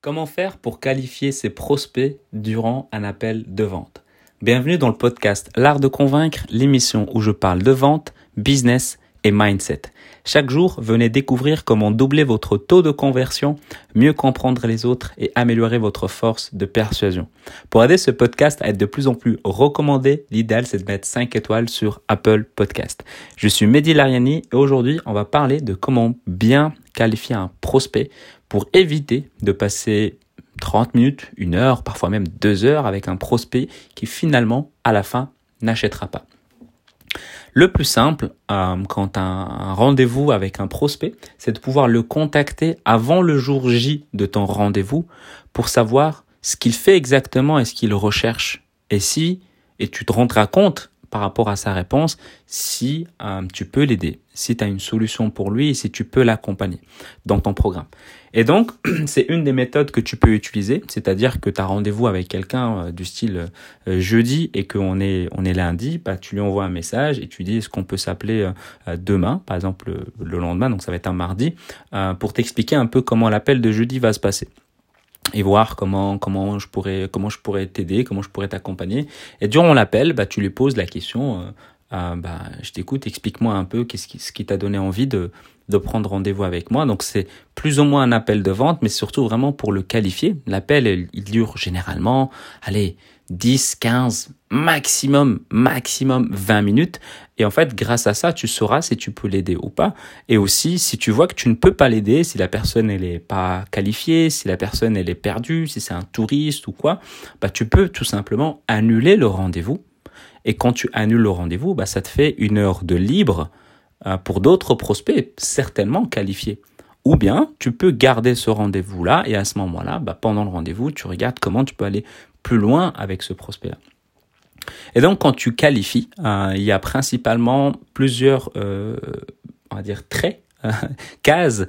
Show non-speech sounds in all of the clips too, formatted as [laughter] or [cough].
Comment faire pour qualifier ses prospects durant un appel de vente? Bienvenue dans le podcast L'art de convaincre, l'émission où je parle de vente, business et mindset. Chaque jour, venez découvrir comment doubler votre taux de conversion, mieux comprendre les autres et améliorer votre force de persuasion. Pour aider ce podcast à être de plus en plus recommandé, l'idéal c'est de mettre 5 étoiles sur Apple Podcast. Je suis Mehdi Lariani et aujourd'hui on va parler de comment bien qualifier un prospect pour éviter de passer 30 minutes, une heure, parfois même deux heures avec un prospect qui finalement, à la fin, n'achètera pas. Le plus simple, euh, quand un, un rendez-vous avec un prospect, c'est de pouvoir le contacter avant le jour J de ton rendez-vous pour savoir ce qu'il fait exactement et ce qu'il recherche. Et si, et tu te rendras compte par rapport à sa réponse si euh, tu peux l'aider, si tu as une solution pour lui et si tu peux l'accompagner dans ton programme. Et donc, [clears throat] c'est une des méthodes que tu peux utiliser, c'est-à-dire que tu as rendez-vous avec quelqu'un euh, du style euh, jeudi et qu'on est, on est lundi, bah, tu lui envoies un message et tu dis est-ce qu'on peut s'appeler demain, par exemple le lendemain, donc ça va être un mardi, pour t'expliquer un peu comment l'appel de jeudi va se passer et voir comment comment je pourrais comment je pourrais t'aider, comment je pourrais t'accompagner. Et durant l'appel, bah tu lui poses la question euh, bah je t'écoute, explique-moi un peu qu'est-ce qui ce qui t'a donné envie de de prendre rendez-vous avec moi. Donc c'est plus ou moins un appel de vente, mais surtout vraiment pour le qualifier. L'appel il dure généralement allez 10, 15, maximum, maximum 20 minutes. Et en fait, grâce à ça, tu sauras si tu peux l'aider ou pas. Et aussi, si tu vois que tu ne peux pas l'aider, si la personne elle est pas qualifiée, si la personne elle est perdue, si c'est un touriste ou quoi, bah tu peux tout simplement annuler le rendez-vous. Et quand tu annules le rendez-vous, bah ça te fait une heure de libre euh, pour d'autres prospects certainement qualifiés. Ou bien tu peux garder ce rendez-vous-là et à ce moment-là, bah, pendant le rendez-vous, tu regardes comment tu peux aller plus loin avec ce prospect-là. Et donc, quand tu qualifies, euh, il y a principalement plusieurs, euh, dire, traits, [laughs] cases.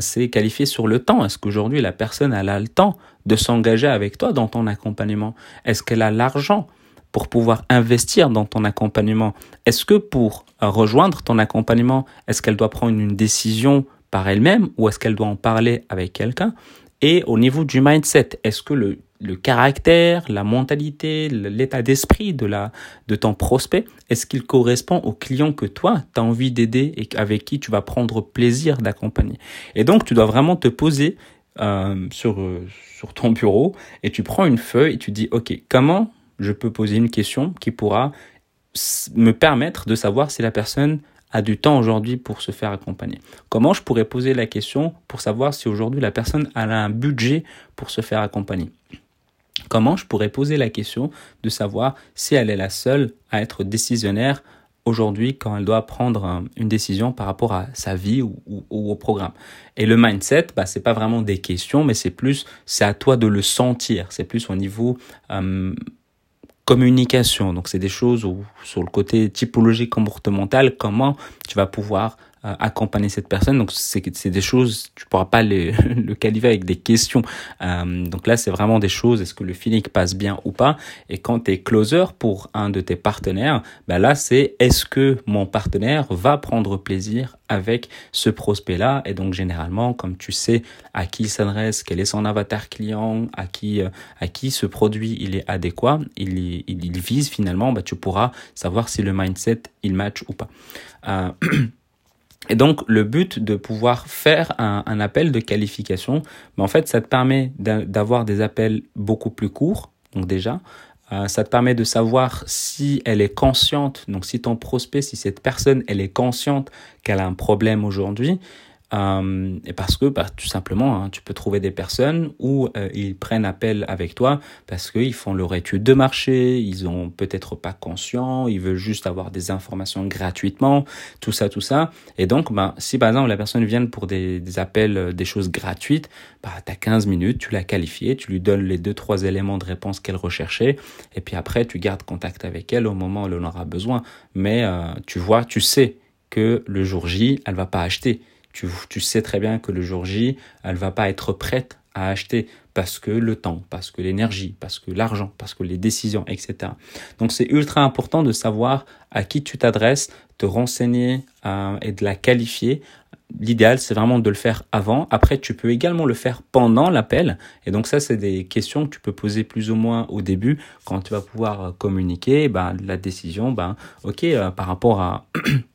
C'est qualifié sur le temps. Est-ce qu'aujourd'hui, la personne a le temps de s'engager avec toi dans ton accompagnement? Est-ce qu'elle a l'argent pour pouvoir investir dans ton accompagnement Est-ce que pour rejoindre ton accompagnement, est-ce qu'elle doit prendre une décision par elle-même ou est-ce qu'elle doit en parler avec quelqu'un? Et au niveau du mindset, est-ce que le caractère, la mentalité, l'état d'esprit de de ton prospect, est-ce qu'il correspond au client que toi tu envie d'aider et avec qui tu vas prendre plaisir d'accompagner? Et donc tu dois vraiment te poser euh, sur euh, sur ton bureau et tu prends une feuille et tu dis OK, comment je peux poser une question qui pourra me permettre de savoir si la personne a du temps aujourd'hui pour se faire accompagner Comment je pourrais poser la question pour savoir si aujourd'hui la personne a un budget pour se faire accompagner? Comment je pourrais poser la question de savoir si elle est la seule à être décisionnaire aujourd'hui quand elle doit prendre une décision par rapport à sa vie ou, au programme? Et le mindset, bah, c'est pas vraiment des questions, mais c'est plus, c'est à toi de le sentir. C'est plus au niveau communication. Donc c'est des choses où, sur le côté typologie comportementale, comment tu vas pouvoir accompagner cette personne. Donc c'est des choses tu pourras pas [laughs] le, qualifier avec des questions. Euh, donc là c'est vraiment des choses est-ce que le feeling passe bien ou pas? Et quand tu closer pour un de tes partenaires, ben là c'est est-ce que mon partenaire va prendre plaisir avec ce prospect là. Et donc généralement comme tu sais à qui il s'adresse, quel est son avatar client, à qui euh, à qui ce produit il est adéquat, il il, vise finalement, ben, tu pourras savoir si le mindset il match ou pas. Euh, [clears throat] Et donc, le but de pouvoir faire un, appel de qualification, mais en fait, ça te permet d'avoir des appels beaucoup plus courts. Donc déjà, euh, ça te permet de savoir si elle est consciente. Donc, si ton prospect, si cette personne, elle est consciente qu'elle a un problème aujourd'hui, euh, et parce que bah, tout simplement, hein, tu peux trouver des personnes où euh, ils prennent appel avec toi parce qu'ils font leur étude de marché, ils ont peut-être pas conscient, ils veulent juste avoir des informations gratuitement, tout ça, tout ça. Et donc, bah, si par exemple la personne vient pour des, appels, euh, des choses gratuites, bah, tu as 15 minutes, tu l'as qualifiée, tu lui donnes les deux, trois éléments de réponse qu'elle recherchait, et puis après, tu gardes contact avec elle au moment où elle en aura besoin. Mais tu vois, tu sais que le jour J, elle va pas acheter tu, tu sais très bien que le jour J, elle va pas être prête à acheter parce que le temps, parce que l'énergie, parce que l'argent, parce que les décisions, etc. Donc c'est ultra important de savoir à qui tu t'adresses, te renseigner euh, et de la qualifier l'idéal, c'est vraiment de le faire avant. Après, tu peux également le faire pendant l'appel. Et donc ça, c'est des questions que tu peux poser plus ou moins au début quand tu vas pouvoir euh, communiquer ben, la décision. Ben, ok, euh, par rapport à [clears throat]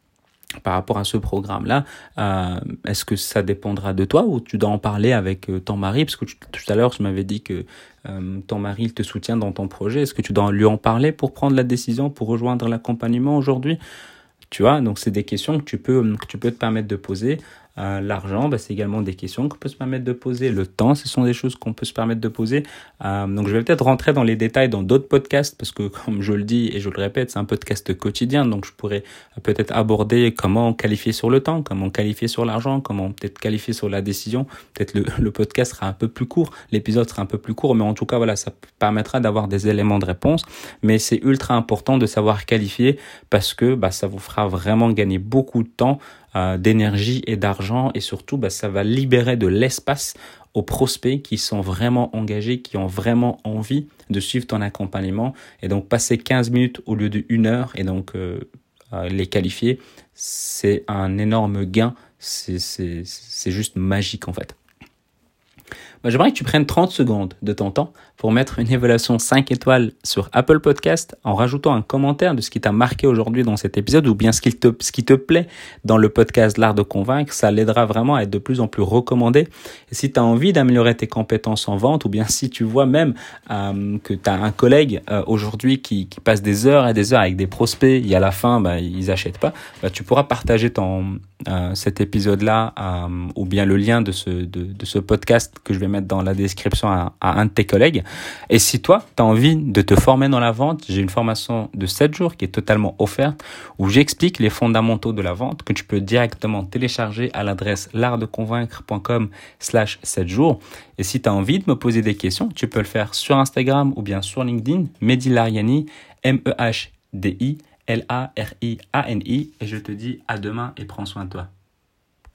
par rapport à ce programme-là, euh, est-ce que ça dépendra de toi ou tu dois en parler avec ton mari? Parce que tout à l'heure, tu m'avais dit que ton mari te soutient dans ton projet. Est-ce que tu dois lui en parler pour prendre la décision, pour rejoindre l'accompagnement aujourd'hui? Tu vois, donc c'est des questions que tu peux, que tu peux te permettre de poser. Euh, l'argent, bah, c'est également des questions qu'on peut se permettre de poser. Le temps, ce sont des choses qu'on peut se permettre de poser. Euh, donc je vais peut-être rentrer dans les détails dans d'autres podcasts parce que comme je le dis et je le répète, c'est un podcast quotidien. Donc je pourrais peut-être aborder comment qualifier sur le temps, comment qualifier sur l'argent, comment peut-être qualifier sur la décision. Peut-être le, le podcast sera un peu plus court, l'épisode sera un peu plus court, mais en tout cas voilà, ça permettra d'avoir des éléments de réponse. Mais c'est ultra important de savoir qualifier parce que bah, ça vous fera vraiment gagner beaucoup de temps euh, d'énergie et d'argent. Et surtout bah, ça va libérer de l'espace aux prospects qui sont vraiment engagés, qui ont vraiment envie de suivre ton accompagnement. Et donc passer 15 minutes au lieu de une heure et donc euh, euh, les qualifier, c'est un énorme gain, c'est juste magique en fait. Bah, j'aimerais que tu prennes 30 secondes de ton temps pour mettre une évaluation 5 étoiles sur Apple Podcast en rajoutant un commentaire de ce qui t'a marqué aujourd'hui dans cet épisode ou bien ce qui te, ce qui te plaît dans le podcast L'Art de Convaincre. Ça l'aidera vraiment à être de plus en plus recommandé. Et si tu as envie d'améliorer tes compétences en vente ou bien si tu vois même euh, que tu as un collègue euh, aujourd'hui qui, passe des heures et des heures avec des prospects et à la fin bah, ils achètent pas, bah, tu pourras partager ton, euh, cet épisode-là ou bien le lien de ce, de, ce podcast que je vais dans la description à, à un de tes collègues. Et si toi, tu as envie de te former dans la vente, j'ai une formation de 7 jours qui est totalement offerte où j'explique les fondamentaux de la vente que tu peux directement télécharger à l'adresse l'artdeconvaincre.com slash 7 jours. Et si tu as envie de me poser des questions, tu peux le faire sur Instagram ou bien sur LinkedIn, Mehdi Lariani, M-E-H-D-I L-A-R-I-A-N-I. Et je te dis à demain et prends soin de toi.